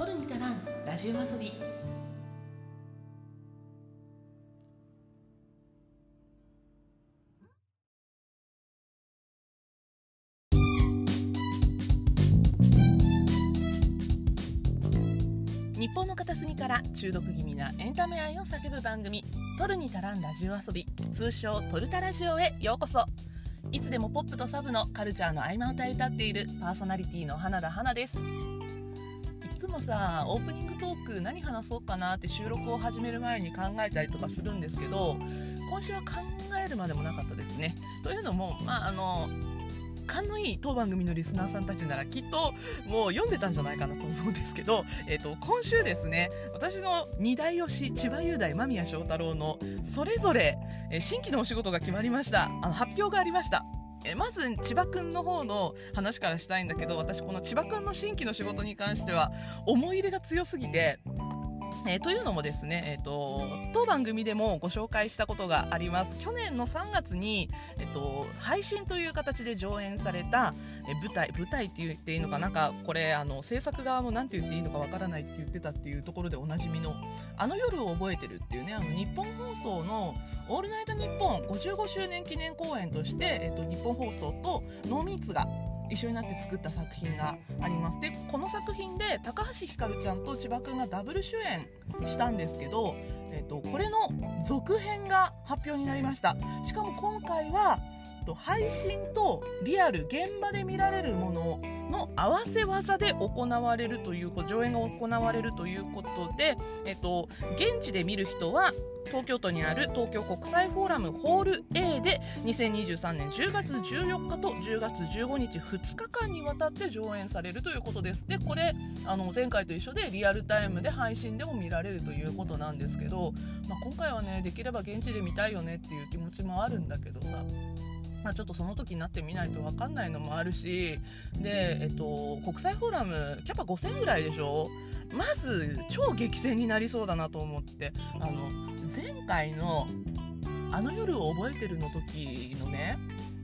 トルニタランラジオ遊び。日本の片隅から中毒気味なエンタメ愛を叫ぶ番組「トルニタランラジオ遊び」通称「トルタラジオ」へようこそ。いつでもポップとサブのカルチャーの合間を歌い歌っているパーソナリティの花田花です。つもさオープニングトーク何話そうかなって収録を始める前に考えたりとかするんですけど今週は考えるまでもなかったですね。というのもまああの勘のいい当番組のリスナーさんたちならきっともう読んでたんじゃないかなと思うんですけど、えーと、今週ですね私の二代推し千葉雄大間宮祥太郎のそれぞれ、え新規のお仕事が決まりました。あの発表がありました。えまず千葉君の方の話からしたいんだけど私この千葉君の新規の仕事に関しては思い入れが強すぎてえー、というのもですね、えーと、当番組でもご紹介したことがあります。去年の3月に、えーと、配信という形で上演された、えー、舞台舞台って言っていいのかなんかこれあの制作側も何て言っていいのかわからないって言ってたっていうところでおなじみの「あの夜を覚えてる」っていうねあの日本放送の「オールナイトニッポン」55周年記念公演として、えーと日本放送とノーミーツが一緒になって作った作品があります。でこの作品で高橋ひかるちゃんと千葉くんがダブル主演したんですけど、えーと、これの続編が発表になりました。しかも今回は配信とリアル現場で見られるものの合わせ技で行われるという上演が行われるということで、えっと、現地で見る人は東京都にある東京国際フォーラムホール A で2023年10月14日と10月15日2日間にわたって上演されるということです。でこれあの前回と一緒でリアルタイムで配信でも見られるということなんですけど、まあ、今回はねできれば現地で見たいよねっていう気持ちもあるんだけどさ。まあ、ちょっとその時になってみないと分かんないのもあるしで、えっと、国際フォーラムキャパ5000ぐらいでしょ？まず超激戦になりそうだなと思って。あの前回の「あの夜を覚えてる」の時のね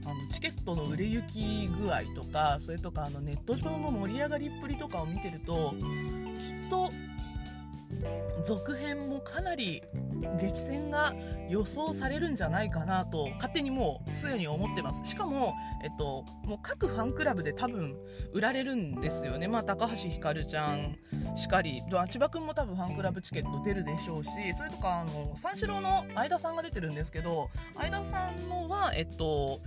あのチケットの売れ行き具合とかそれとかあのネット上の盛り上がりっぷりとかを見てるときっと続編もかなり激戦が予想されるんじゃないかなと勝手にもうすでに思ってます。しかも、えっと、もう各ファンクラブで多分売られるんですよね、まあ、高橋ひかるちゃんしかり。千葉君も多分ファンクラブチケット出るでしょうしそれとかあの三四郎の相田さんが出てるんですけど相田さんのはえっと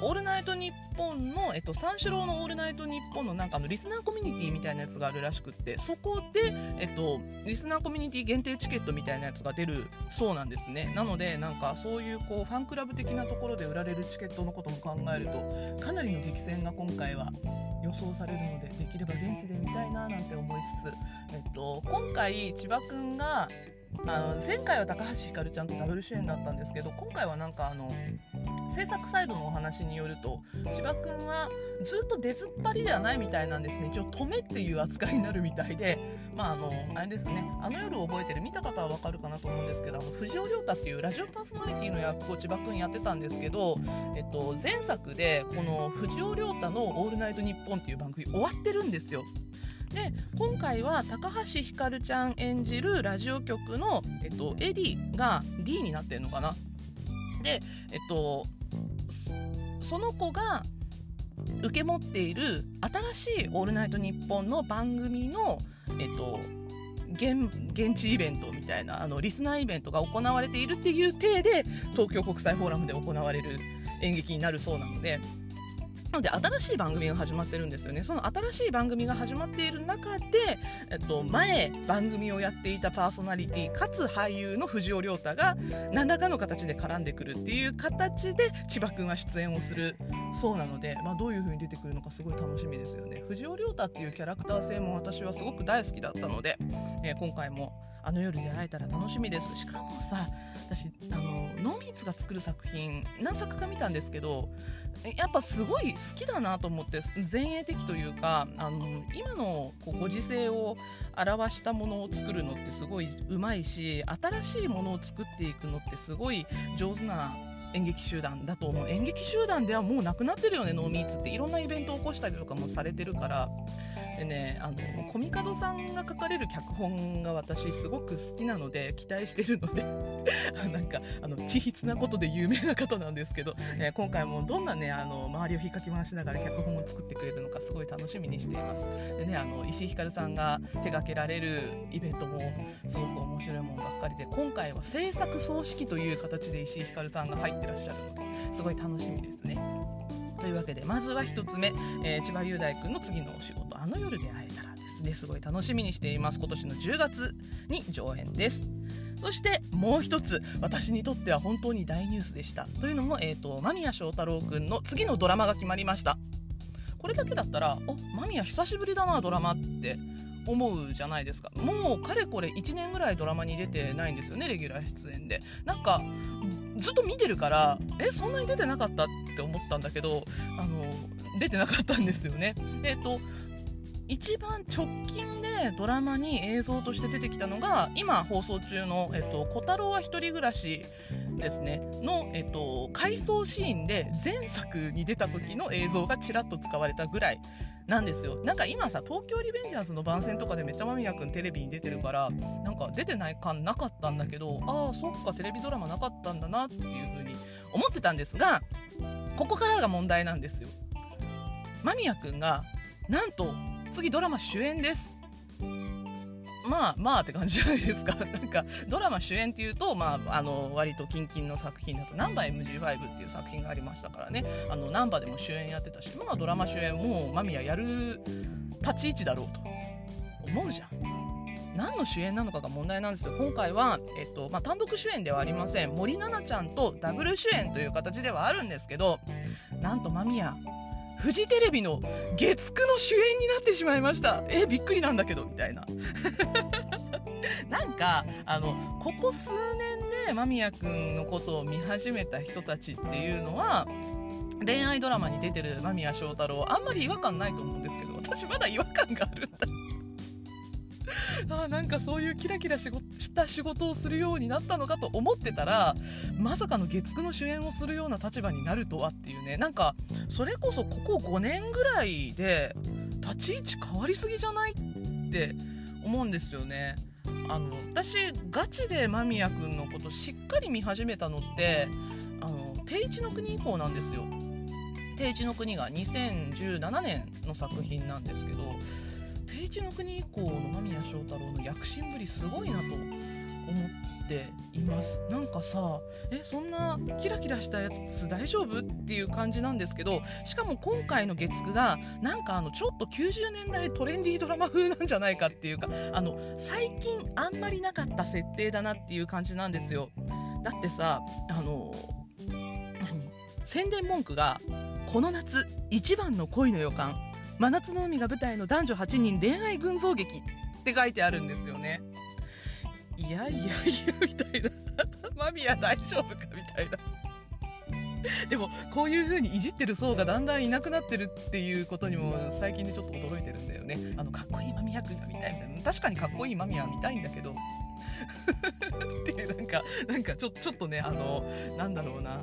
オールナイトニッポンの、えっと、三四郎のオールナイトニッポンのなんかのリスナーコミュニティみたいなやつがあるらしくって、そこで、えっと、リスナーコミュニティ限定チケットみたいなやつが出るそうなんですね。なので、なんかそういうこう、ファンクラブ的なところで売られるチケットのことも考えると、かなりの激戦が今回は予想されるので、できれば現地で見たいななんて思いつつ、えっと、今回、千葉くんが、あの前回は高橋ひかるちゃんとダブル主演だったんですけど今回はなんかあの制作サイドのお話によると千葉くんはずっと出ずっぱりではないみたいなんですね。一応止めっていう扱いになるみたいでまああのあれですね。あの夜を覚えてる見た方はわかるかなと思うんですけどあの藤尾亮太っていうラジオパーソナリティの役を千葉くんやってたんですけど、えっと、前作でこの藤尾亮太の「オールナイトニッポン」っていう番組終わってるんですよ。で今回は高橋ひかるちゃん演じるラジオ局の、えっと、エディが D になってるのかな。でえっとその子が受け持っている新しい「オールナイトニッポン」の番組のえっと現現地イベントみたいなあのリスナーイベントが行われているっていう体で東京国際フォーラムで行われる演劇になるそうなのでで新しい番組が始まってるんですよね。その新しい番組が始まっている中で、えっと、前番組をやっていたパーソナリティかつ俳優の藤尾亮太が何らかの形で絡んでくるっていう形で千葉君は出演をするそうなので、まあ、どういう風に出てくるのかすごい楽しみですよね。藤尾亮太っていうキャラクター性も私はすごく大好きだったので、えー、今回もあの夜で会えたら楽しみです。しかもさ私あのノーミーツが作る作品何作か見たんですけどやっぱすごい好きだなと思って前衛的というかあの今のこうご時世を表したものを作るのってすごいうまいし新しいものを作っていくのってすごい上手な演劇集団だと思う。演劇集団ではもうなくなってるよねノーミーツって。いろんなイベントを起こしたりとかもされてるから。でねあのコミカドさんが書かれる脚本が私すごく好きなので期待してるので。なんかあの地筆なことで有名な方なんですけど、えー、今回もどんなねあの周りを引っかき回しながら脚本を作ってくれるのかすごい楽しみにしています。でねあの石井ひかるさんが手掛けられるイベントもすごく面白いものかりで今回は制作総指揮という形で石井ひかるさんが入ってらっしゃるのですごい楽しみですね。というわけでまずは1つ目、えー、千葉雄大君の次のお仕事「あの夜で会えたら」ですね。すごい楽しみにしています。今年の10月に上演です。そしてもう一つ私にとっては本当に大ニュースでした。というのも、えーと、間宮祥太朗君の次のドラマが決まりました。これだけだったら「お間宮久しぶりだなドラマ」って。思うじゃないですか。もうかれこれ1年ぐらいドラマに出てないんですよねレギュラー出演で。なんかずっと見てるからえそんなに出てなかったって思ったんだけどあの出てなかったんですよね。えっ、と一番直近でドラマに映像として出てきたのが今放送中の「えっと、小太郎は一人暮らし」ですね。の、えっと、回想シーンで前作に出た時の映像がちらっと使われたぐらい。なんですよ。なんか今さ東京リベンジャーズの番宣とかでめっちゃ間宮君テレビに出てるからなんか出てない感なかったんだけどああそっかテレビドラマなかったんだなっていう風に思ってたんですがここからが問題なんですよ。間宮君がなんと次ドラマ主演です。まあまあって感じじゃないですか。なんかドラマ主演っていうと、まあ、あの割と近々の作品だと「ナンバ MG5」っていう作品がありましたからね。あのナンバでも主演やってたしまあドラマ主演も間宮やる立ち位置だろうと思うじゃん。何の主演なのかが問題なんですよ。今回は、えっとまあ、単独主演ではありません。森七菜ちゃんとダブル主演という形ではあるんですけどなんと間宮。フジテレビの月9の主演になってしまいました。えびっくりなんだけどみたいな。なんかあのここ数年で間宮君のことを見始めた人たちっていうのは恋愛ドラマに出てる間宮祥太朗あんまり違和感ないと思うんですけど私まだ違和感があるんだ。あなんかそういうキラキラした仕事をするようになったのかと思ってたらまさかの月9の主演をするような立場になるとはっていうねなんかそれこそここ5年ぐらいで立ち位置変わりすぎじゃないって思うんですよね。あの私ガチで間宮君のことしっかり見始めたのってあの定一の国以降なんですよ。定一の国が2017年の作品なんですけど定一の国以降の間宮祥太朗の躍進ぶりすごいなと思っています。なんかさえそんなキラキラしたやつ大丈夫っていう感じなんですけどしかも今回の月9がなんかあのちょっと90年代トレンディードラマ風なんじゃないかっていうかあの最近あんまりなかった設定だなっていう感じなんですよ。だってさあの何？宣伝文句がこの夏一番の恋の予感。真夏の海が舞台の男女8人恋愛群像劇って書いてあるんですよね。いやいやいやみたいな。マミヤ大丈夫かみたいな。でもこういう風にいじってる層がだんだんいなくなってるっていうことにも最近でちょっと驚いてるんだよね。あのかっこいい間宮君が見たいみたいな。確かにかっこいい間宮は見たいんだけど。っていうなんかなんかちょちょっとねあのなんだろうな。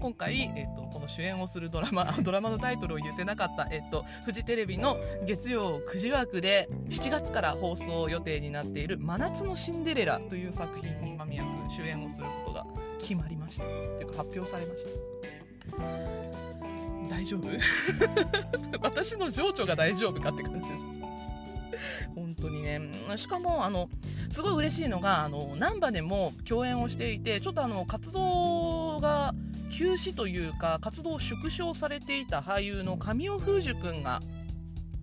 今回、えっと、この主演をするドラマ ドラマのタイトルを言ってなかった、えっと、フジテレビの月曜9時枠で7月から放送予定になっている「真夏のシンデレラ」という作品に間宮君主演をすることが決まりました。というか発表されました。大丈夫？私の情緒が大丈夫かって感じ。です本当にね。しかもあのすごい嬉しいのがあの難波でも共演をしていてちょっとあの活動が休止というか活動を縮小されていた俳優の神尾楓珠君が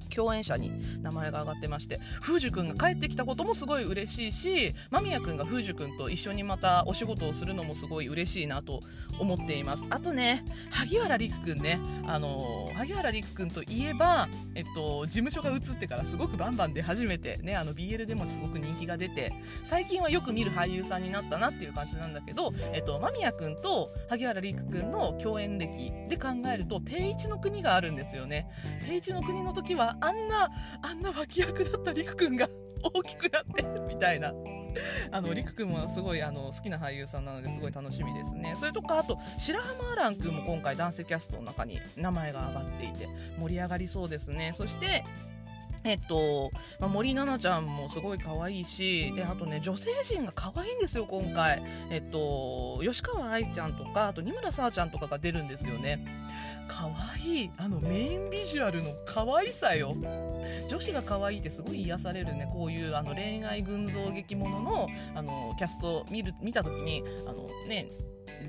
共演者に名前が挙がってまして風樹くんが帰ってきたこともすごい嬉しいし間宮くんが風樹くんと一緒にまたお仕事をするのもすごい嬉しいなと思っています。あとね萩原陸くんねあの萩原陸くんといえば、えっと、事務所が移ってからすごくバンバン出始めてねあの BL でもすごく人気が出て最近はよく見る俳優さんになったなっていう感じなんだけど、えっと、間宮くんと萩原陸くんの共演歴で考えると定一の国があるんですよね。定一の国の時はあんなあんな脇役だったりくくんが 大きくなってみたいな。あの、りくくんもすごいあの好きな俳優さんなのですごい楽しみですね。それとか、あと、白浜アラン君も今回男性キャストの中に名前が挙がっていて盛り上がりそうですね。そして、えっと、まあ、森七菜ちゃんもすごい可愛いし、で、あとね、女性陣が可愛いんですよ、今回。えっと、吉川愛ちゃんとか、あと、二村さあちゃんとかが出るんですよね。可愛い。あの、メインビジュアルの可愛さよ。女子が可愛いってすごい癒されるね、こういうあの恋愛群像劇ものの、あの、キャスト見る、見た時に、あの、ね、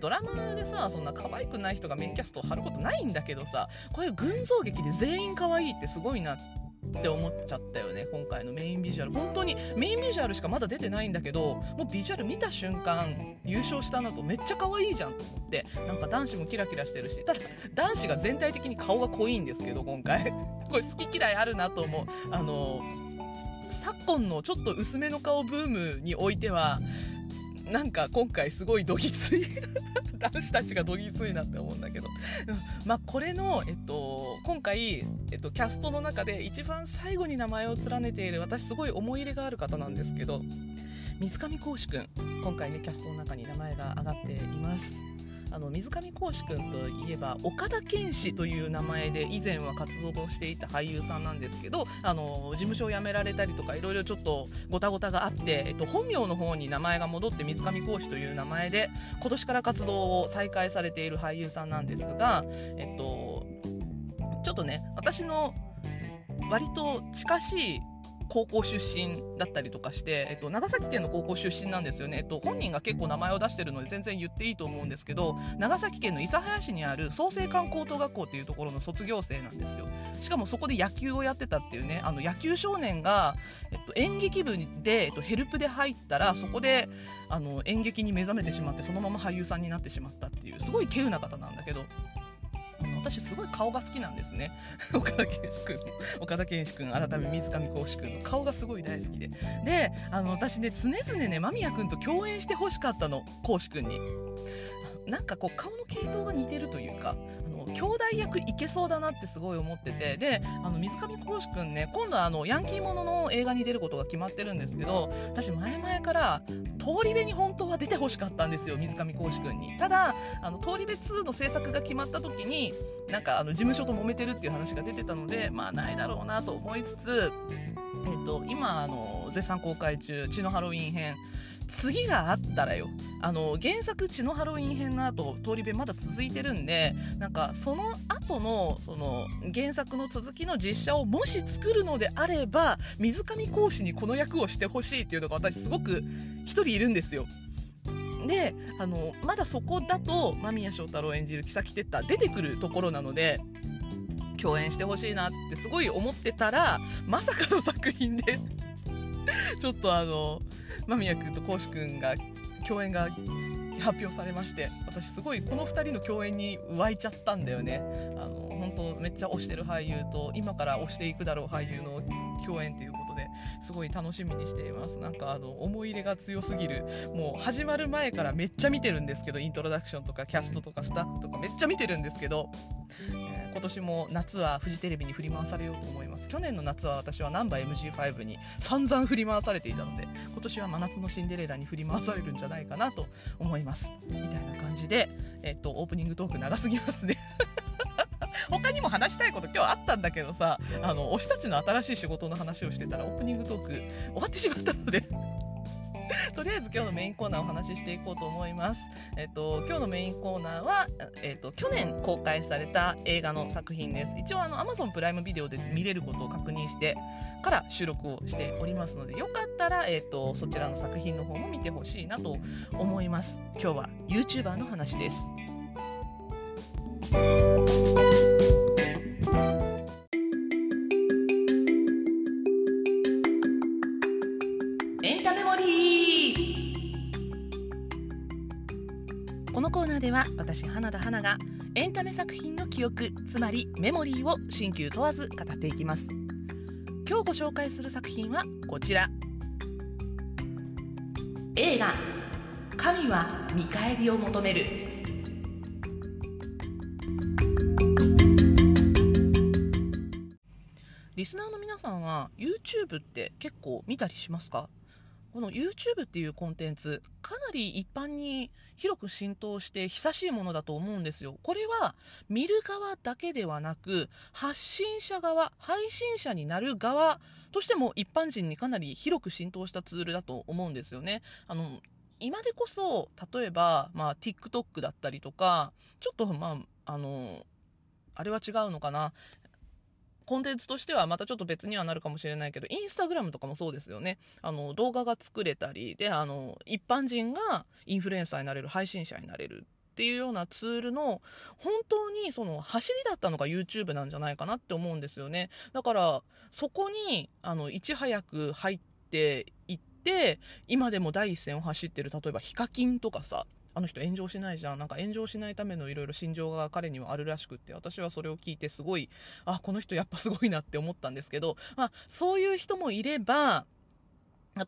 ドラマでさそんな可愛くない人がメインキャストを張ることないんだけどさこういう群像劇で全員可愛いってすごいなって思っちゃったよね今回のメインビジュアル。本当にメインビジュアルしかまだ出てないんだけどもうビジュアル見た瞬間優勝したなとめっちゃ可愛いじゃんと思ってなんか男子もキラキラしてるしただ男子が全体的に顔が濃いんですけど今回。これ好き嫌いあるなと思う。あの昨今のちょっと薄めの顔ブームにおいてはなんか今回すごいどぎつい。男子たちがどぎついなって思うんだけど。まあこれの、えっと、今回、えっと、キャストの中で一番最後に名前を連ねている私すごい思い入れがある方なんですけど水上浩志くん今回ねキャストの中に名前が挙がっています。あの水上浩志くんといえば岡田健志という名前で以前は活動をしていた俳優さんなんですけどあの事務所を辞められたりとかいろいろちょっとごたごたがあって、えっと、本名の方に名前が戻って水上浩志という名前で今年から活動を再開されている俳優さんなんですが、えっと、ちょっとね私の割と近しい高校出身だったりとかして、えっと、長崎県の高校出身なんですよね、えっと、本人が結構名前を出してるので全然言っていいと思うんですけど長崎県の諫早市にある創成館高等学校っていうところの卒業生なんですよ。しかもそこで野球をやってたっていうねあの野球少年が、えっと、演劇部で、えっと、ヘルプで入ったらそこであの演劇に目覚めてしまってそのまま俳優さんになってしまったっていうすごい稀有な方なんだけど。私すごい顔が好きなんですね。岡田健志君岡田健志君改め水上浩志君の顔がすごい大好きで。であの私ね常々ね間宮君と共演してほしかったの。浩志君に。なんかこう顔の系統が似てるというかあの兄弟役いけそうだなってすごい思っててであの水上浩志くんね今度はあのヤンキーものの映画に出ることが決まってるんですけど私前々から通り部に本当は出てほしかったんですよ水上浩志くんに。ただあの通り部2の制作が決まった時になんかあの事務所と揉めてるっていう話が出てたのでまあないだろうなと思いつつえっと、今あの絶賛公開中「血のハロウィン編」次があったらよあの原作「血のハロウィン編」の後通り部まだ続いてるんでなんかその後のその原作の続きの実写をもし作るのであれば水上講師にこの役をしてほしいっていうのが私すごく1人いるんですよ。であのまだそこだと間宮祥太朗演じる木哲太出てくるところなので共演してほしいなってすごい思ってたらまさかの作品でちょっとあの間宮君とこうし君が共演が発表されまして私すごいこの2人の共演に湧いちゃったんだよね。あの本当めっちゃ推してる俳優と今から推していくだろう俳優の共演ということですごい楽しみにしています。なんかあの思い入れが強すぎる。もう始まる前からめっちゃ見てるんですけどイントロダクションとかキャストとかスタッフとかめっちゃ見てるんですけど、今年も夏はフジテレビに振り回されようと思います。去年の夏は私はナンバー MG5 に散々振り回されていたので今年は真夏のシンデレラに振り回されるんじゃないかなと思います。みたいな感じで、えっと、オープニングトーク長すぎますね。他にも話したいこと今日あったんだけどさあの推したちの新しい仕事の話をしてたらオープニングトーク終わってしまったので。とりあえず今日のメインコーナーお話ししていこうと思います。えっと、今日のメインコーナーは、えっと、去年公開された映画の作品です。一応あの Amazon プライムビデオで見れることを確認してから収録をしておりますので、よかったら、えっと、そちらの作品の方も見てほしいなと思います。今日は YouTuber の話です。では私花田花がエンタメ作品の記憶つまりメモリーを新旧問わず語っていきます。今日ご紹介する作品はこちら。映画「神は見返りを求める」リスナーの皆さんは YouTube って結構見たりしますか？この YouTube っていうコンテンツかなり一般に広く浸透して久しいものだと思うんですよ。これは見る側だけではなく発信者側配信者になる側としても一般人にかなり広く浸透したツールだと思うんですよね。あの今でこそ例えば、まあ、TikTok だったりとかちょっとまああのあれは違うのかな。コンテンツとしてはまたちょっと別にはなるかもしれないけど、インスタグラムとかもそうですよね。あの、動画が作れたり、で、あの、一般人がインフルエンサーになれる、配信者になれるっていうようなツールの本当にその走りだったのが YouTube なんじゃないかなって思うんですよね。だからそこにあのいち早く入っていって今でも第一線を走ってる例えばヒカキンとかさあの人炎上しないじゃん。なんか炎上しないためのいろいろ心情が彼にはあるらしくって、私はそれを聞いてすごい、あ、この人やっぱすごいなって思ったんですけど、まあ、そういう人もいれば、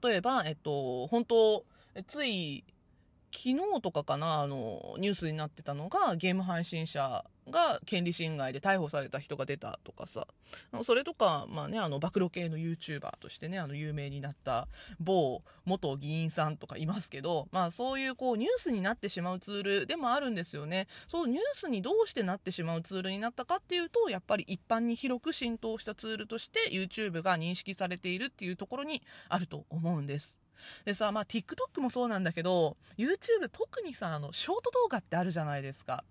例えば、えっと、本当つい、昨日とかかな、あの、ニュースになってたのが、ゲーム配信者が権利侵害で逮捕された人が出たとかさ、それとか、まあね、あの、暴露系の YouTuber としてね、あの、有名になった某元議員さんとかいますけど、まあそういうこう、ニュースになってしまうツールでもあるんですよね。そう、ニュースにどうしてなってしまうツールになったかっていうと、やっぱり一般に広く浸透したツールとして YouTube が認識されているっていうところにあると思うんです。でさ、まあ TikTok もそうなんだけど、YouTube 特にさ、あの、ショート動画ってあるじゃないですか。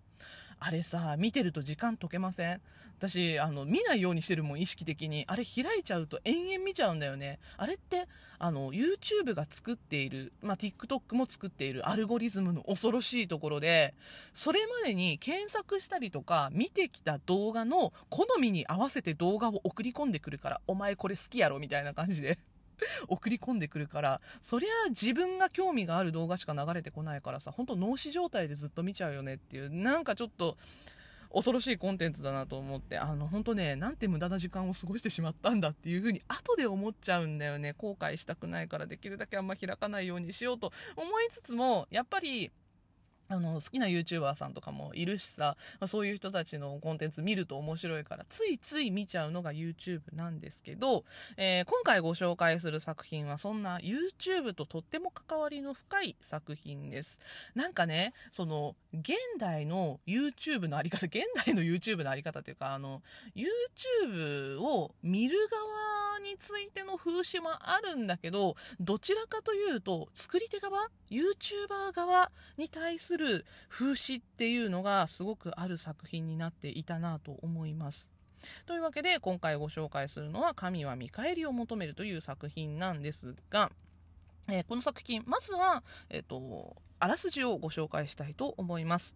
あれさ、見てると時間解けません？私、あの、見ないようにしてるもん、意識的に。あれ開いちゃうと延々見ちゃうんだよね。あれって、あの、YouTube が作っている、まあ、TikTok も作っているアルゴリズムの恐ろしいところで、それまでに検索したりとか、見てきた動画の好みに合わせて動画を送り込んでくるから、お前これ好きやろみたいな感じで。送り込んでくるからそりゃ自分が興味がある動画しか流れてこないからさ本当脳死状態でずっと見ちゃうよねっていうなんかちょっと恐ろしいコンテンツだなと思ってあの本当ねなんて無駄な時間を過ごしてしまったんだっていう風に後で思っちゃうんだよね。後悔したくないからできるだけあんま開かないようにしようと思いつつもやっぱりあの、好きな YouTuber さんとかもいるしさ、ま、そういう人たちのコンテンツ見ると面白いから、ついつい見ちゃうのが YouTube なんですけど、えー、今回ご紹介する作品はそんな YouTube ととっても関わりの深い作品です。なんかね、その、現代の YouTube のあり方、現代の YouTube のあり方というか、あの、YouTube を見る側についての風刺もあるんだけど、どちらかというと、作り手側 ?YouTuber 側に対するる風刺っていうのがすごくある作品になっていたなと思います。というわけで今回ご紹介するのは「神は見返りを求める」という作品なんですが、えー、この作品まずは、えーと、あらすじをご紹介したいと思います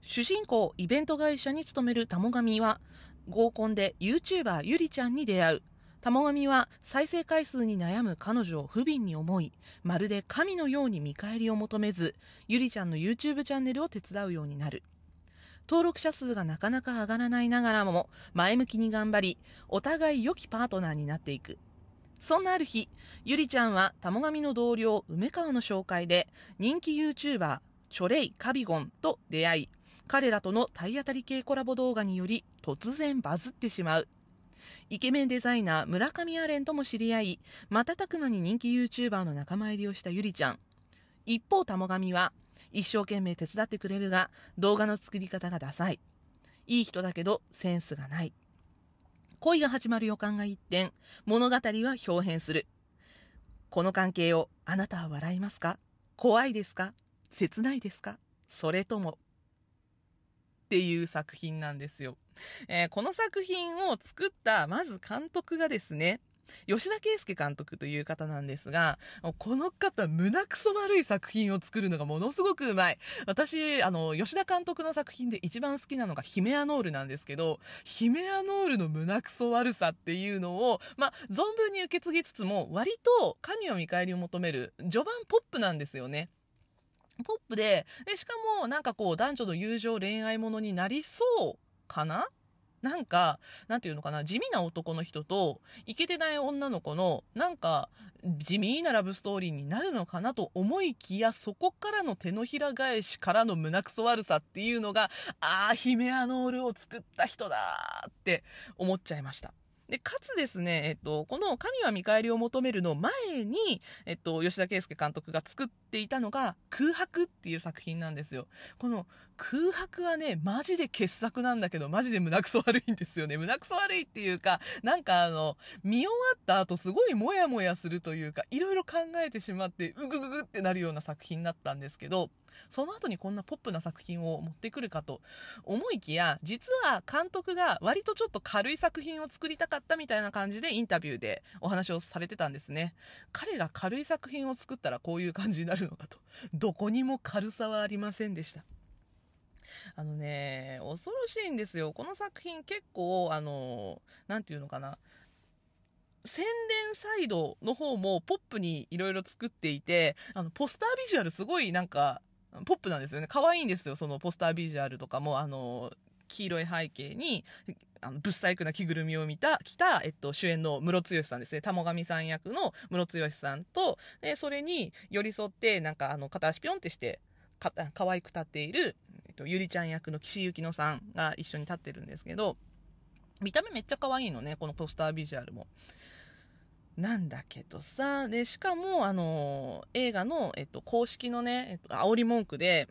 主人公イベント会社に勤める玉神は合コンで YouTuber ゆりちゃんに出会う玉神は再生回数に悩む彼女を不憫に思いまるで神のように見返りを求めずゆりちゃんの YouTube チャンネルを手伝うようになる。登録者数がなかなか上がらないながらも前向きに頑張りお互い良きパートナーになっていく。そんなある日ゆりちゃんは玉神の同僚梅川の紹介で人気 YouTuber チョレイ・カビゴンと出会い彼らとの体当たり系コラボ動画により突然バズってしまう。イケメンデザイナー村上アレンとも知り合い瞬く間に人気 YouTuber の仲間入りをしたゆりちゃん。一方玉神は一生懸命手伝ってくれるが動画の作り方がダサい。いい人だけどセンスがない。恋が始まる予感が一転物語は表変する。この関係をあなたは笑いますか？怖いですか？切ないですか？それとも。っていう作品なんですよ。えー、この作品を作ったまず監督がですね吉田圭佑監督という方なんですが、この方、胸くそ悪い作品を作るのがものすごくうまい。私、あの、吉田監督の作品で一番好きなのがヒメアノールなんですけど、ヒメアノールの胸くそ悪さっていうのを、ま存分に受け継ぎつつも、割と神を見返りを求める、序盤ポップなんですよね。ポップででしかもなんかこう男女の友情恋愛ものになりそうかな？なんか、なんていうのかな、地味な男の人と、イケてない女の子の、なんか、地味なラブストーリーになるのかなと思いきや、そこからの手のひら返しからの胸くそ悪さっていうのが、ああ、ヒメアノールを作った人だって思っちゃいました。で、かつですね、えっと、この神は見返りを求めるの前に、えっと、吉田圭佑監督が作っていたのが空白っていう作品なんですよ。この空白はね、マジで傑作なんだけど、マジで胸くそ悪いんですよね。胸くそ悪いっていうか、なんかあの、見終わった後すごいモヤモヤするというか、いろいろ考えてしまって、うぐぐぐってなるような作品だったんですけど、その後にこんなポップな作品を持ってくるかと思いきや、実は監督が割とちょっと軽い作品を作りたかったみたいな感じでインタビューでお話をされてたんですね。彼が軽い作品を作ったらこういう感じになるのかと。どこにも軽さはありませんでした。あのね、恐ろしいんですよ。この作品結構、あの、なんていうのかな。宣伝サイドの方もポップにいろいろ作っていて、あの、ポスタービジュアルすごいなんか、ポップなんですよね。可愛いんですよ、そのポスタービジュアルとかも、あの、黄色い背景に、あの、ぶっ細工な着ぐるみを見た、着た、えっと、主演の室剛さんですね。玉神さん役の室剛さんと、で、それに寄り添って、なんか、あの、片足ぴょんってして、か、可愛く立っている、えっと、ゆりちゃん役の岸由紀乃さんが一緒に立ってるんですけど、見た目めっちゃ可愛いのね、このポスタービジュアルも。なんだけどさ、で、しかも、あの、映画の、えっと、公式のね、えっと、煽り文句で、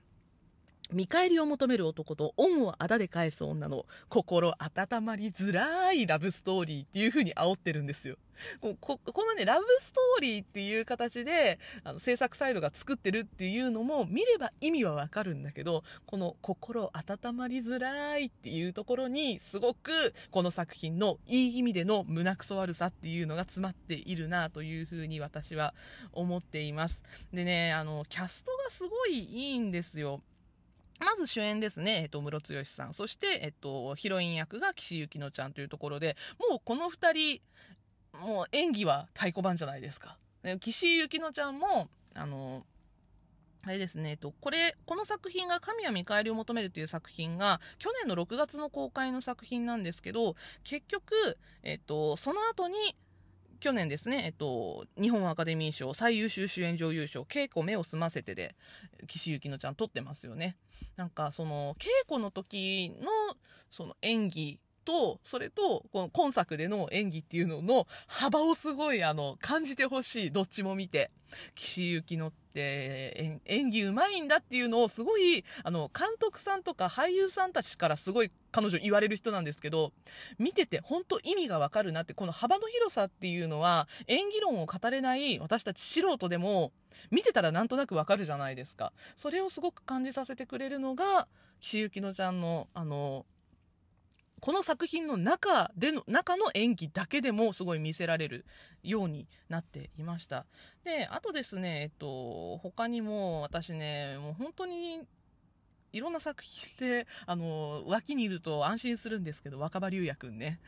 見返りを求める男と恩をあだで返す女の心温まりづらいラブストーリーっていう風に煽ってるんですよ。こここのね、ラブストーリーっていう形で、あの、制作サイドが作ってるっていうのも見れば意味はわかるんだけど、この心温まりづらいっていうところに、すごくこの作品のいい意味での胸くそ悪さっていうのが詰まっているなという風に私は思っています。でね、あの、キャストがすごいいいんですよ。まず主演ですね、えっと、室剛さん。そして、えっと、ヒロイン役が岸由紀乃ちゃんというところで、もうこの二人、もう演技は太鼓判じゃないですか。岸井ゆきのちゃんも、あの、あれですね、えっと、これ、この作品が神は見返りを求めるという作品が、去年の6月の公開の作品なんですけど、結局、えっと、その後に、去年ですね、えっと、日本アカデミー賞最優秀主演女優賞、稽古目を澄ませてで、岸由紀乃ちゃん撮ってますよね。なんか、その、稽古の時の、その演技と、それと、この今作での演技っていうのの幅をすごい、あの、感じてほしい。どっちも見て。岸由紀乃って演技うまいんだっていうのをすごい、あの、監督さんとか俳優さんたちからすごい彼女言われる人なんですけど、見てて本当意味がわかるなって、この幅の広さっていうのは、演技論を語れない私たち素人でも、見てたらなんとなくわかるじゃないですか。それをすごく感じさせてくれるのが、岸由紀乃ちゃんの、あの、この作品の中での、中の演技だけでもすごい見せられるようになっていました。で、あとですね、えっと、他にも私ね、もう本当にいろんな作品で、あの、脇にいると安心するんですけど、若葉龍也くんね。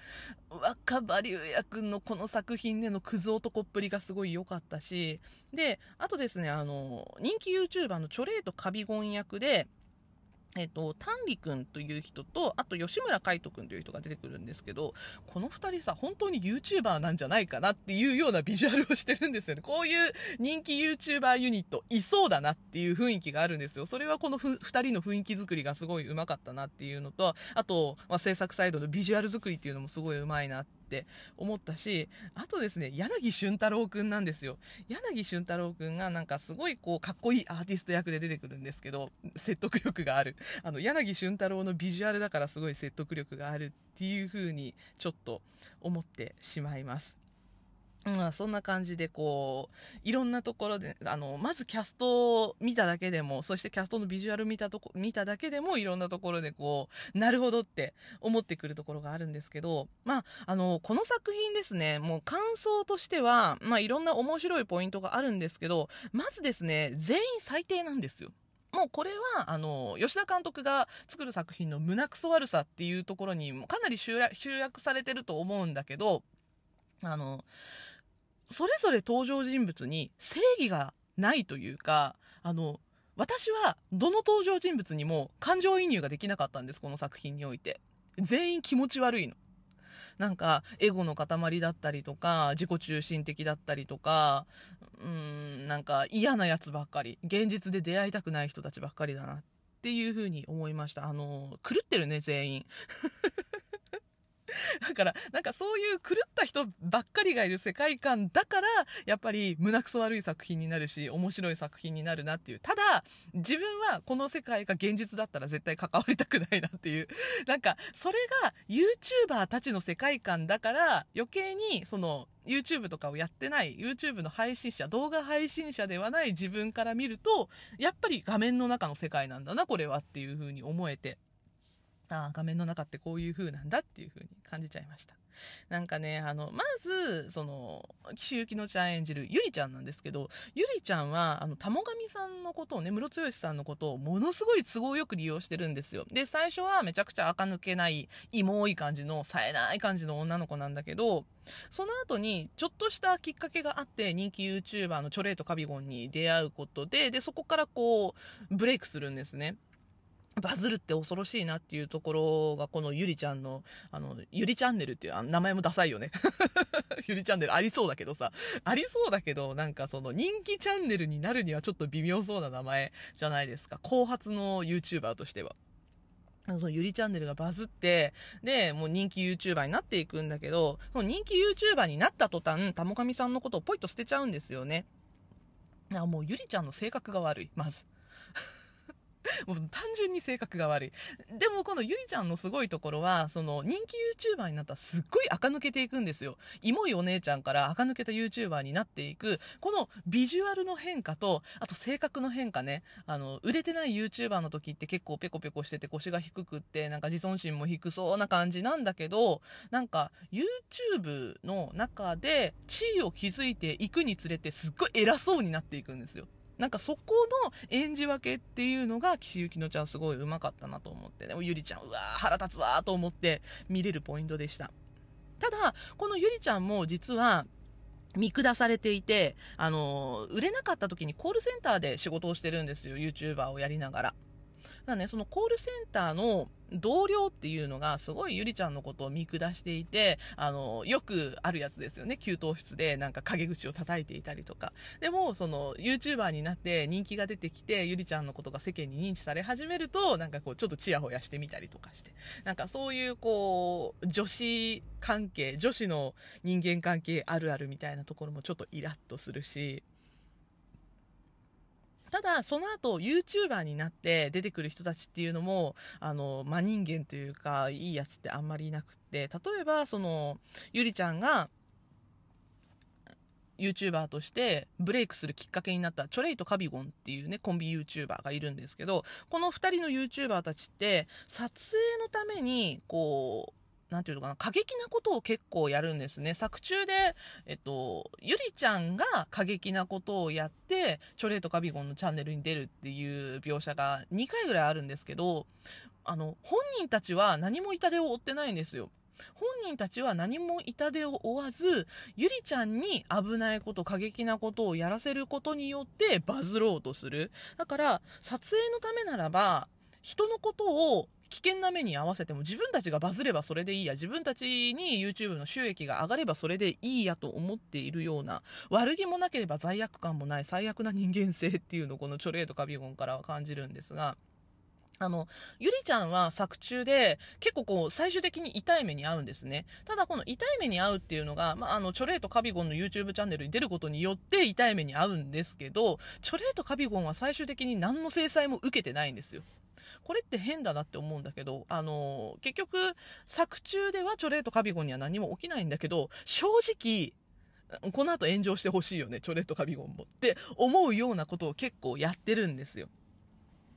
若葉龍也くんのこの作品でのクズ男っぷりがすごい良かったし、で、あとですね、あの、人気 YouTuber のチョレートカビゴン役で、えっと、丹理くんという人と、あと吉村海斗くんという人が出てくるんですけど、この二人さ、本当に YouTuber なんじゃないかなっていうようなビジュアルをしてるんですよね。こういう人気 YouTuber ユニット、いそうだなっていう雰囲気があるんですよ。それはこの二人の雰囲気作りがすごい上手かったなっていうのと、あと、まあ、制作サイドのビジュアル作りっていうのもすごい上手いなってって思ったし、あとですね、柳俊太郎くんなんですよ。柳俊太郎くんがなんかすごいこう、かっこいいアーティスト役で出てくるんですけど、説得力がある。あの、柳俊太郎のビジュアルだからすごい説得力があるっていう風にちょっと思ってしまいます。うん、そんな感じでこう、いろんなところで、あの、まずキャストを見ただけでも、そしてキャストのビジュアル見たとこ、見ただけでもいろんなところでこう、なるほどって思ってくるところがあるんですけど、まあ、あの、この作品ですね、もう感想としては、まあいろんな面白いポイントがあるんですけど、まずですね、全員最低なんですよ。もうこれは、あの、吉田監督が作る作品の胸くそ悪さっていうところにかなり集約されてると思うんだけど、あの、それぞれ登場人物に正義がないというか、あの、私はどの登場人物にも感情移入ができなかったんです、この作品において。全員気持ち悪いの。なんか、エゴの塊だったりとか、自己中心的だったりとか、うん、なんか嫌なやつばっかり。現実で出会いたくない人たちばっかりだなっていうふうに思いました。あの、狂ってるね、全員。だから、なんかそういう狂った人ばっかりがいる世界観だから、やっぱり胸くそ悪い作品になるし、面白い作品になるなっていう。ただ、自分はこの世界が現実だったら絶対関わりたくないなっていう。なんか、それが YouTuber たちの世界観だから、余計に、その、YouTube とかをやってない YouTube の配信者動画配信者ではない自分から見るとやっぱり画面の中の世界なんだなこれはっていう風に思えてあ画面の中ってこういう風なんだっていう風に感じちゃいました。なんかね、あの、まず、その、岸由紀乃ちゃん演じるゆりちゃんなんですけど、ゆりちゃんは、あの、たもがみさんのことをね、ムロツヨシさんのことをものすごい都合よく利用してるんですよ。で、最初はめちゃくちゃ垢抜けない、イモい感じの、冴えない感じの女の子なんだけど、その後に、ちょっとしたきっかけがあって、人気 YouTuber のチョレート・カビゴンに出会うことで、で、そこからこう、ブレイクするんですね。バズるって恐ろしいなっていうところが、このゆりちゃんの、あの、ゆりチャンネルっていう、名前もダサいよね。ゆりチャンネルありそうだけどさ、ありそうだけど、なんかその人気チャンネルになるにはちょっと微妙そうな名前じゃないですか。後発の YouTuber としては。そのゆりチャンネルがバズって、で、もう人気 YouTuber になっていくんだけど、その人気 YouTuber になった途端、たもかみさんのことをポイッと捨てちゃうんですよね。あもうゆりちゃんの性格が悪い、まず。もう単純に性格が悪い。でもこのゆりちゃんのすごいところは、その人気 YouTuber になったらすっごい垢抜けていくんですよ。イモいお姉ちゃんから垢抜けた YouTuber になっていく、このビジュアルの変化と、あと性格の変化ね。あの、売れてない YouTuber の時って結構ペコペコしてて腰が低くって、なんか自尊心も低そうな感じなんだけど、なんか YouTube の中で地位を築いていくにつれてすっごい偉そうになっていくんですよ。なんかそこの演じ分けっていうのが岸由紀乃ちゃんすごいうまかったなと思って、でもゆりちゃん、うわー腹立つわーと思って見れるポイントでした。ただ、このゆりちゃんも実は、見下されていて、あの、売れなかった時にコールセンターで仕事をしてるんですよ、YouTuber をやりながら。だね、そのコールセンターの同僚っていうのがすごいゆりちゃんのことを見下していて、あの、よくあるやつですよね。給湯室でなんか陰口を叩いていたりとか。でも、その YouTuber になって人気が出てきて、ゆりちゃんのことが世間に認知され始めると、なんかこうちょっとチヤホヤしてみたりとかして。なんかそういうこう、女子関係、女子の人間関係あるあるみたいなところもちょっとイラッとするし、ただ、その後、YouTuber になって出てくる人たちっていうのも、あの、真人間というか、いいやつってあんまりいなくって、例えば、その、ゆりちゃんが、YouTuber としてブレイクするきっかけになったチョレイとカビゴンっていうね、コンビ YouTuber がいるんですけど、この二人の YouTuber たちって、撮影のために、こう、なんていうのかな、過激なことを結構やるんですね。作中で、えっと、ゆりちゃんが過激なことをやって、チョレートカビゴンのチャンネルに出るっていう描写が2回ぐらいあるんですけど、あの、本人たちは何も痛手を負ってないんですよ。本人たちは何も痛手を負わず、ゆりちゃんに危ないこと、過激なことをやらせることによってバズろうとする。だから、撮影のためならば、人のことを危険な目に合わせても自分たちがバズればそれでいいや、自分たちに YouTube の収益が上がればそれでいいやと思っているような、悪気もなければ罪悪感もない最悪な人間性っていうのをこのチョレートカビゴンからは感じるんですが、あの、ゆりちゃんは作中で結構こう最終的に痛い目に遭うんですね。ただこの痛い目に遭うっていうのが、まあ、あの、チョレートカビゴンの YouTube チャンネルに出ることによって痛い目に遭うんですけど、チョレートカビゴンは最終的に何の制裁も受けてないんですよ。これって変だなって思うんだけど、あの結局、作中ではチョレートカビゴンには何も起きないんだけど、正直、この後炎上してほしいよね、チョレートカビゴンも。って思うようなことを結構やってるんですよ。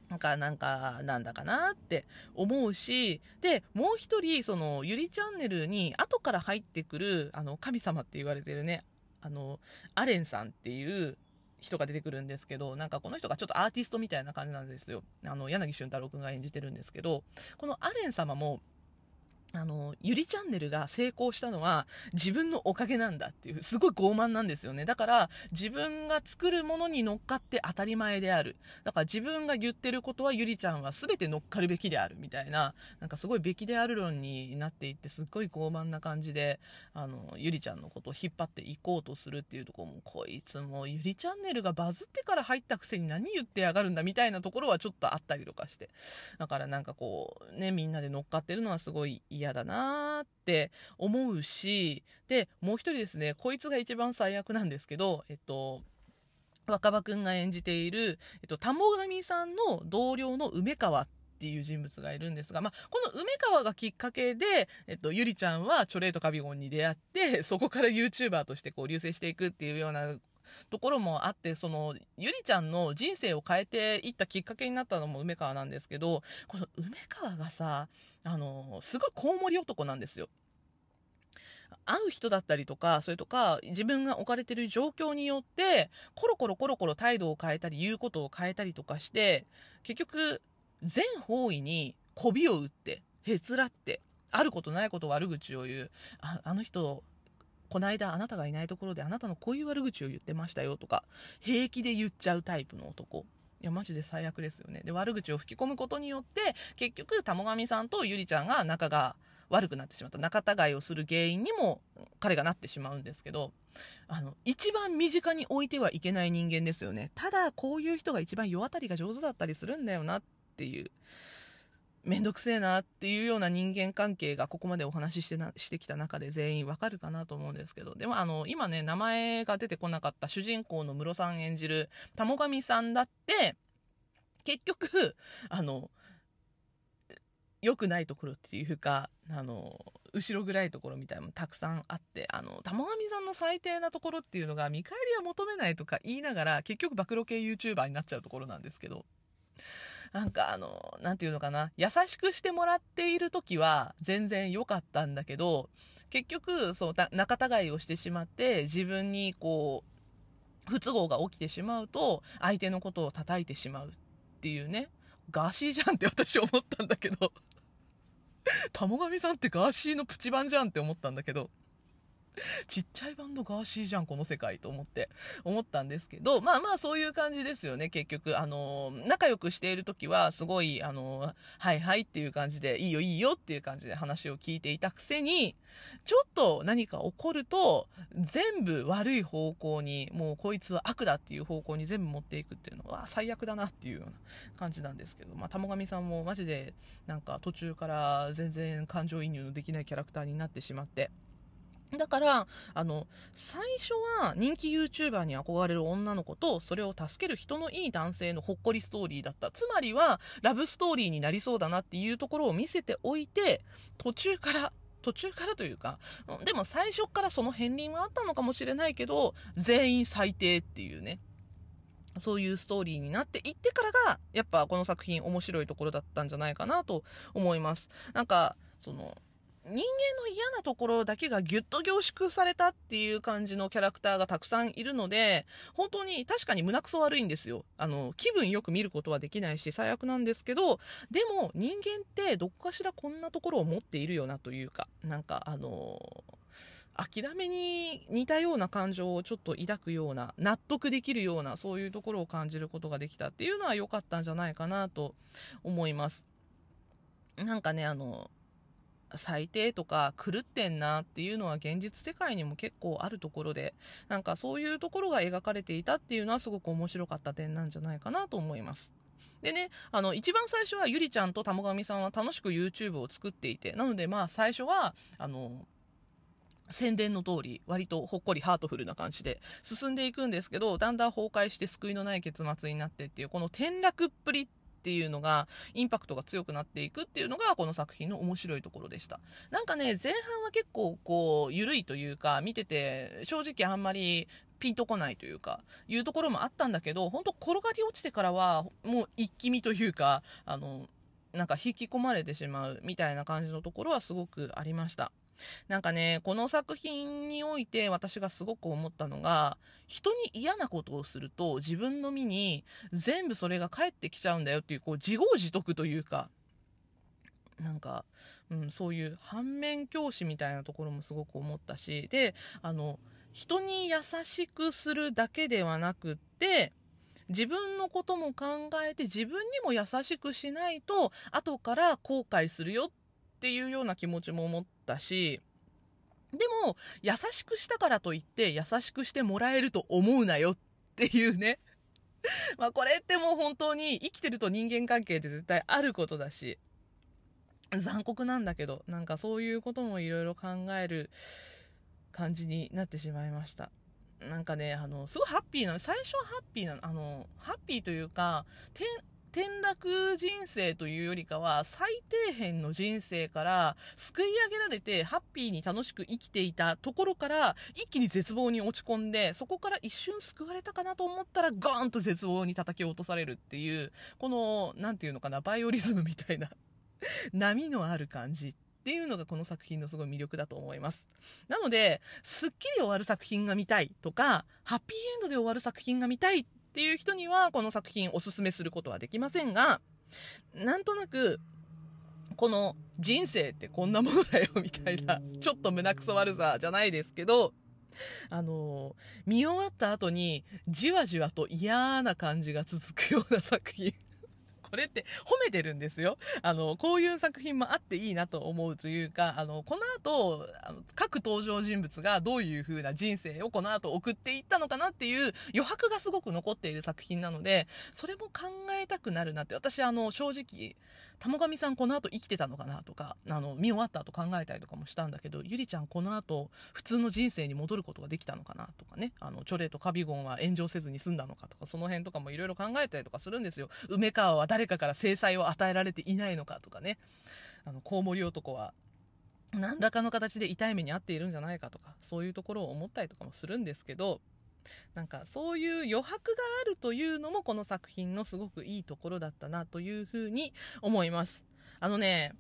なんか、なんか、なんだかなって思うし、で、もう一人、その、ゆりチャンネルに後から入ってくる、あの、神様って言われてるね、あの、アレンさんっていう、人が出てくるんですけど、なんかこの人がちょっとアーティストみたいな感じなんですよ。あの、柳俊太郎くんが演じてるんですけど、このアレン様も、あの、ゆりチャンネルが成功したのは自分のおかげなんだっていう、すごい傲慢なんですよね。だから、自分が作るものに乗っかって当たり前である。だから自分が言ってることはゆりちゃんは全て乗っかるべきであるみたいな、なんかすごいべきである論になっていって、すっごい傲慢な感じで、あの、ゆりちゃんのことを引っ張っていこうとするっていうところも、こいつもゆりチャンネルがバズってから入ったくせに何言ってやがるんだみたいなところはちょっとあったりとかして。だからなんかこう、ね、みんなで乗っかってるのはすごい嫌だなって思うしでもう一人ですねこいつが一番最悪なんですけどえっと若葉くんが演じている、えっと、田母神さんの同僚の梅川っていう人物がいるんですが、まあ、この梅川がきっかけで、えっと、ゆりちゃんはチョレートカビゴンに出会って、そこから YouTuber としてこう流星していくっていうようなところもあって、その、ゆりちゃんの人生を変えていったきっかけになったのも梅川なんですけど、この梅川がさ、あの、すごいコウモリ男なんですよ。会う人だったりとか、それとか、自分が置かれてる状況によって、コロコロコロコロ態度を変えたり、言うことを変えたりとかして、結局、全方位に媚びを打って、へつらって、あることないこと悪口を言う。ああの人、この間あなたがいないところであなたのこういう悪口を言ってましたよとか、平気で言っちゃうタイプの男。いや、マジで最悪ですよね。で、悪口を吹き込むことによって、結局、玉神さんとゆりちゃんが仲が悪くなってしまった。仲違いをする原因にも彼がなってしまうんですけど、あの、一番身近に置いてはいけない人間ですよね。ただ、こういう人が一番世当たりが上手だったりするんだよなっていう。めんどくせえなっていうような人間関係がここまでお話ししてなしてきた中で全員わかるかなと思うんですけど、でもあの、今ね、名前が出てこなかった主人公のムロさん演じる玉神さんだって、結局、あの、良くないところっていうか、あの、後ろ暗いところみたいなのもたくさんあって、あの、玉神さんの最低なところっていうのが、見返りは求めないとか言いながら、結局暴露系 YouTuber になっちゃうところなんですけど、なんかあの、なんていうのかな、優しくしてもらっている時は全然良かったんだけど、結局、そう、仲違いをしてしまって、自分にこう、不都合が起きてしまうと、相手のことを叩いてしまうっていうね、ガーシーじゃんって私思ったんだけど、たもがみさんってガーシーのプチ版じゃんって思ったんだけど、ちっちゃいバンドガーシーじゃん、この世界と思って、思ったんですけど、まあまあそういう感じですよね、結局。あの、仲良くしている時は、すごい、あの、はいはいっていう感じで、いいよいいよっていう感じで話を聞いていたくせに、ちょっと何か起こると、全部悪い方向に、もうこいつは悪だっていう方向に全部持っていくっていうのは、最悪だなっていうような感じなんですけど、まあ、玉神さんもマジで、なんか途中から全然感情移入のできないキャラクターになってしまって、だから、あの、最初は人気 YouTuber に憧れる女の子と、それを助ける人のいい男性のほっこりストーリーだった。つまりは、ラブストーリーになりそうだなっていうところを見せておいて、途中から、途中からというか、でも最初からその片鱗はあったのかもしれないけど、全員最低っていうね。そういうストーリーになっていってからが、やっぱこの作品面白いところだったんじゃないかなと思います。なんか、その、人間の嫌なところだけがギュッと凝縮されたっていう感じのキャラクターがたくさんいるので、本当に確かに胸くそ悪いんですよ。あの、気分よく見ることはできないし、最悪なんですけど、でも人間ってどこかしらこんなところを持っているよなというか、なんかあの諦めに似たような感情をちょっと抱くような、納得できるような、そういうところを感じることができたっていうのは良かったんじゃないかなと思います。なんかね、あの、最低とか狂ってんなっていうのは現実世界にも結構あるところで、なんかそういうところが描かれていたっていうのはすごく面白かった点なんじゃないかなと思います。でね、あの、一番最初はゆりちゃんと玉神さんは楽しく YouTube を作っていて、なのでまあ最初は、あの、宣伝の通り、割とほっこりハートフルな感じで進んでいくんですけど、だんだん崩壊して救いのない結末になってっていう、この転落っぷりっっていうのが、インパクトが強くなっていくっていうのが、この作品の面白いところでした。なんかね、前半は結構こう、緩いというか、見てて、正直あんまりピンとこないというか、いうところもあったんだけど、本当転がり落ちてからは、もう一気見というか、あの、なんか引き込まれてしまうみたいな感じのところはすごくありました。なんかね、この作品において私がすごく思ったのが、人に嫌なことをすると自分の身に全部それが返ってきちゃうんだよっていう、こう自業自得というか、なんか、うん、そういう反面教師みたいなところもすごく思ったし、で、あの、人に優しくするだけではなくって、自分のことも考えて自分にも優しくしないと後から後悔するよっていうような気持ちも持っったし、でも、優しくしたからといって優しくしてもらえると思うなよっていうね。まあこれってもう本当に生きてると人間関係で絶対あることだし、残酷なんだけど、なんかそういうこともいろいろ考える感じになってしまいました。なんかね、あの、すごいハッピーなの。最初はハッピーなの。あの、ハッピーというか、転落人生というよりかは、最底辺の人生から救い上げられて、ハッピーに楽しく生きていたところから、一気に絶望に落ち込んで、そこから一瞬救われたかなと思ったら、ガーンと絶望に叩き落とされるっていう、この、なんていうのかな、バイオリズムみたいな 波のある感じっていうのがこの作品のすごい魅力だと思います。なので、すっきり終わる作品が見たいとか、ハッピーエンドで終わる作品が見たいっていう人には、この作品おすすめすることはできませんが、なんとなく、この人生ってこんなものだよみたいな、ちょっと胸くそ悪さじゃないですけど、あの見終わった後にじわじわと嫌な感じが続くような作品これって褒めてるんですよ。あの、こういう作品もあっていいなと思うというか、あの、この後、あの各登場人物がどういう風な人生をこの後送っていったのかなっていう余白がすごく残っている作品なので、それも考えたくなるなって、私あの、正直、玉神さんこの後生きてたのかな？とか、あの、見終わった後考えたりとかもしたんだけど、ゆりちゃんこの後、普通の人生に戻ることができたのかな？とかね、あの、チョレイとカビゴンは炎上せずに済んだのか？とか、その辺とかもいろいろ考えたりとかするんですよ。梅川は誰かから制裁を与えられていないのか？とかね、あの、コウモリ男は、何らかの形で痛い目に遭っているんじゃないか？とか、そういうところを思ったりとかもするんですけど、なんかそういう余白があるというのもこの作品のすごくいいところだったなというふうに思います。あのね、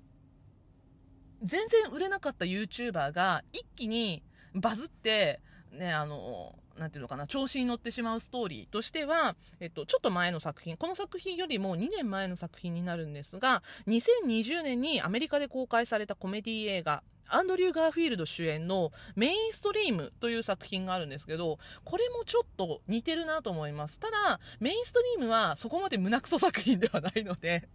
全然売れなかった YouTuber が一気にバズって、ね、あの、なんていうのかな、調子に乗ってしまうストーリーとしては、えっと、ちょっと前の作品、この作品よりも2年前の作品になるんですが、2020年にアメリカで公開されたコメディ映画、アンドリュー・ガーフィールド主演のメインストリームという作品があるんですけど、これもちょっと似てるなと思います。ただ、メインストリームはそこまで胸クソ作品ではないので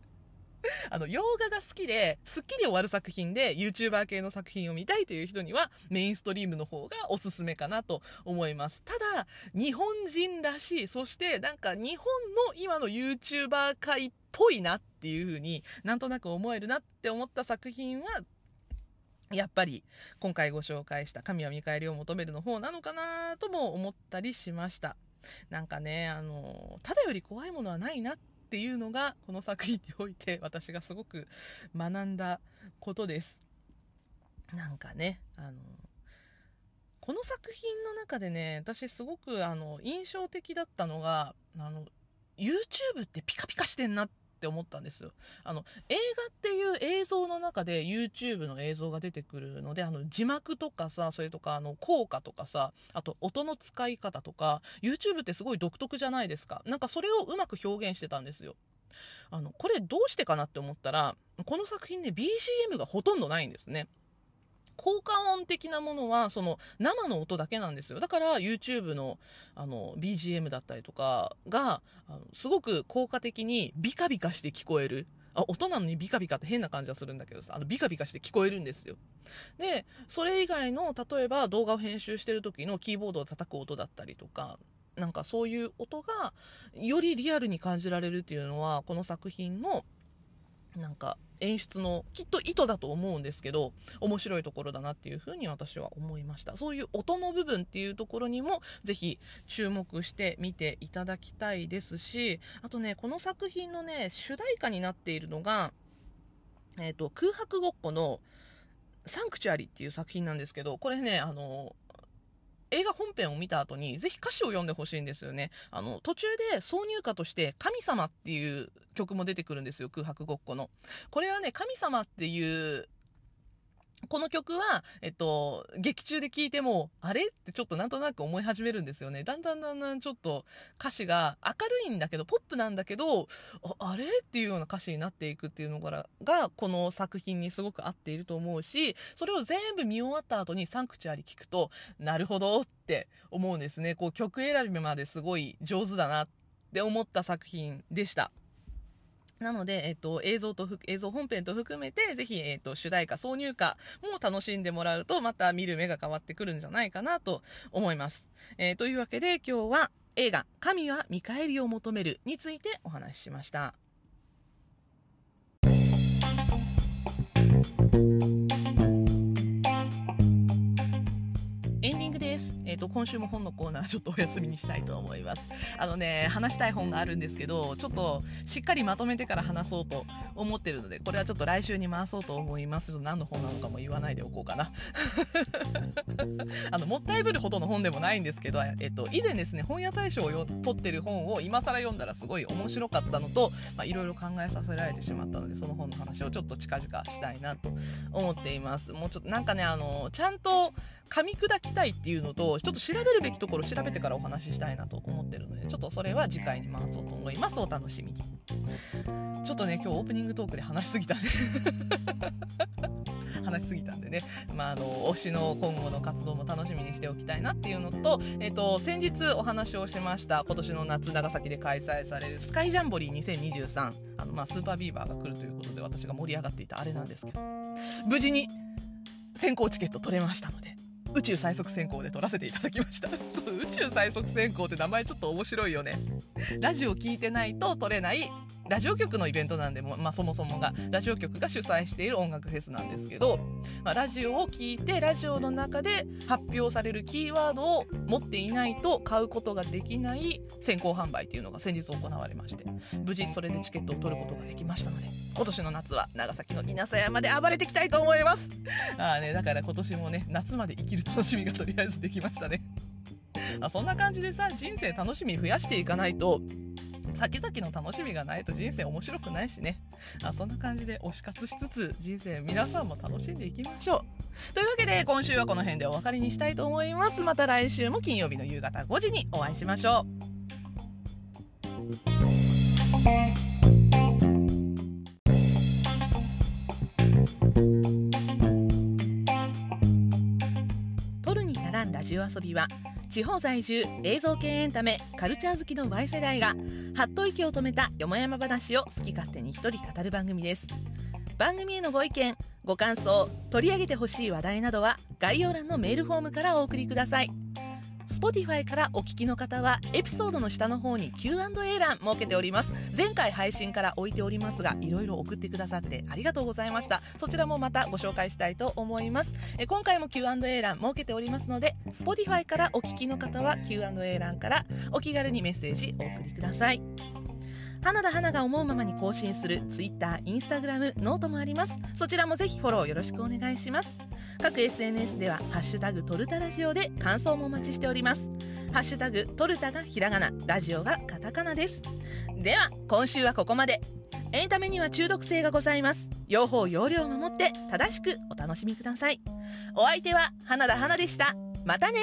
あの、洋画が好きで、スッキリ終わる作品で YouTuber 系の作品を見たいという人にはメインストリームの方がおすすめかなと思います。ただ、日本人らしい、そしてなんか日本の今の YouTuber 界っぽいなっていう風になんとなく思えるなって思った作品はやっぱり今回ご紹介した神は見返りを求めるの方なのかなとも思ったりしました。なんかね、あの、ただより怖いものはないなっていうのがこの作品において私がすごく学んだことです。なんかね、あの、この作品の中でね、私すごくあの印象的だったのが、あの、YouTube ってピカピカしてんなってって思ったんですよ。あの、映画っていう映像の中で YouTube の映像が出てくるので、あの、字幕とかさ、それとか、あの、効果とかさ、あと音の使い方とか、YouTube ってすごい独特じゃないですか。なんかそれをうまく表現してたんですよ。あの、これどうしてかなって思ったら、この作品ね BGM がほとんどないんですね。効果音的なものは、その生の音だけなんですよ。だから YouTube のあの BGM だったりとかが、あのすごく効果的にビカビカして聞こえる。あ、音なのにビカビカって変な感じはするんだけどさ、あのビカビカして聞こえるんですよ。で、それ以外の、例えば動画を編集してる時のキーボードを叩く音だったりとか、なんかそういう音がよりリアルに感じられるっていうのは、この作品のなんか演出のきっと意図だと思うんですけど面白いところだなっていうふうに私は思いました。そういう音の部分っていうところにもぜひ注目して見ていただきたいですしあとねこの作品のね主題歌になっているのが、えーと、空白ごっこのサンクチュアリっていう作品なんですけどこれねあの映画本編を見た後に、ぜひ歌詞を読んでほしいんですよね。あの、途中で挿入歌として、神様っていう曲も出てくるんですよ、空白ごっこの。これはね、神様っていうこの曲は、えっと、劇中で聴いても、あれ？ってちょっとなんとなく思い始めるんですよね。だんだんだんだんちょっと歌詞が明るいんだけど、ポップなんだけど、ああれ？っていうような歌詞になっていくっていうのが、がこの作品にすごく合っていると思うし、それを全部見終わった後にサンクチュアリ聞くと、なるほどって思うんですね。こう曲選びまですごい上手だなって思った作品でした。なので、えっと、映像と、映像本編と含めて、ぜひ、えっと、主題歌、挿入歌も楽しんでもらうと、また見る目が変わってくるんじゃないかなと思います。えー、というわけで、今日は映画、神は見返りを求めるについてお話ししました。グです。えっ、と、今週も本のコーナーちょっとお休みにしたいと思います。あのね、話したい本があるんですけど、ちょっとしっかりまとめてから話そうと思ってるので、これはちょっと来週に回そうと思います何の本なのかも言わないでおこうかな。あの、もったいぶるほどの本でもないんですけど、えっ、と、以前ですね、本屋大賞を取ってる本を今更読んだらすごい面白かったのと、いろいろ考えさせられてしまったので、その本の話をちょっと近々したいなと思っています。もうちょっとなんかね、あの、ちゃんと噛み砕きたいっていうのと、ちょっと調べるべきところ調べてからお話ししたいなと思ってるので、ちょっとそれは次回に回そうと思います。お楽しみに。ちょっとね、今日オープニングトークで話しすぎたんで 話しすぎたんでね、まあ、あの推しの今後の活動も楽しみにしておきたいなっていうのと、えっと、先日お話をしました今年の夏長崎で開催されるスカイジャンボリー2023あの、まあ、スーパービーバーが来るということで私が盛り上がっていたあれなんですけど無事に先行チケット取れましたので宇宙最速選考で撮らせていただきました。宇宙最速選考って名前ちょっと面白いよね。ラジオ聞いてないと撮れないラジオ局のイベントなんでも、まあ、そもそもがラジオ局が主催している音楽フェスなんですけど、まあ、ラジオを聞いてラジオの中で発表されるキーワードを持っていないと買うことができない先行販売っていうのが先日行われまして無事それでチケットを取ることができましたので今年の夏は長崎の稲佐山で暴れていきたいと思います。あ、ね、だから今年もね夏まで生きる楽しみがとりあえずできましたね。あそんな感じでさ人生楽しみ増やしていかないと先々の楽しみがないと人生面白くないしね。あそんな感じで推し活しつつ人生皆さんも楽しんでいきましょう。というわけで今週はこの辺でお別れにしたいと思います。また来週も金曜日の夕方5時にお会いしましょう。取るに足らんラジオ遊びは地方在住映像系エンタメカルチャー好きの Y 世代がはっと息を止めたよもやま話を好き勝手に一人語る番組です。番組へのご意見ご感想取り上げてほしい話題などは概要欄のメールフォームからお送りください。Spotify からお聞きの方はエピソードの下の方に Q&A 欄設けております。前回配信から置いておりますがいろいろ送ってくださってありがとうございました。そちらもまたご紹介したいと思います。え今回も Q&A 欄設けておりますので Spotify からお聞きの方は Q&A 欄からお気軽にメッセージお送りください。花田花が思うままに更新する Twitter、Instagram、 noteもあります。そちらもぜひフォローよろしくお願いします。各 SNS では「ハッシュタグトルタラジオ」で感想もお待ちしております。ハッシュタグトルタがひらがな。ラジオがカタカナです。では今週はここまで。エンタメには中毒性がございます。用法用量を守って正しくお楽しみください。お相手は花田花でした。またね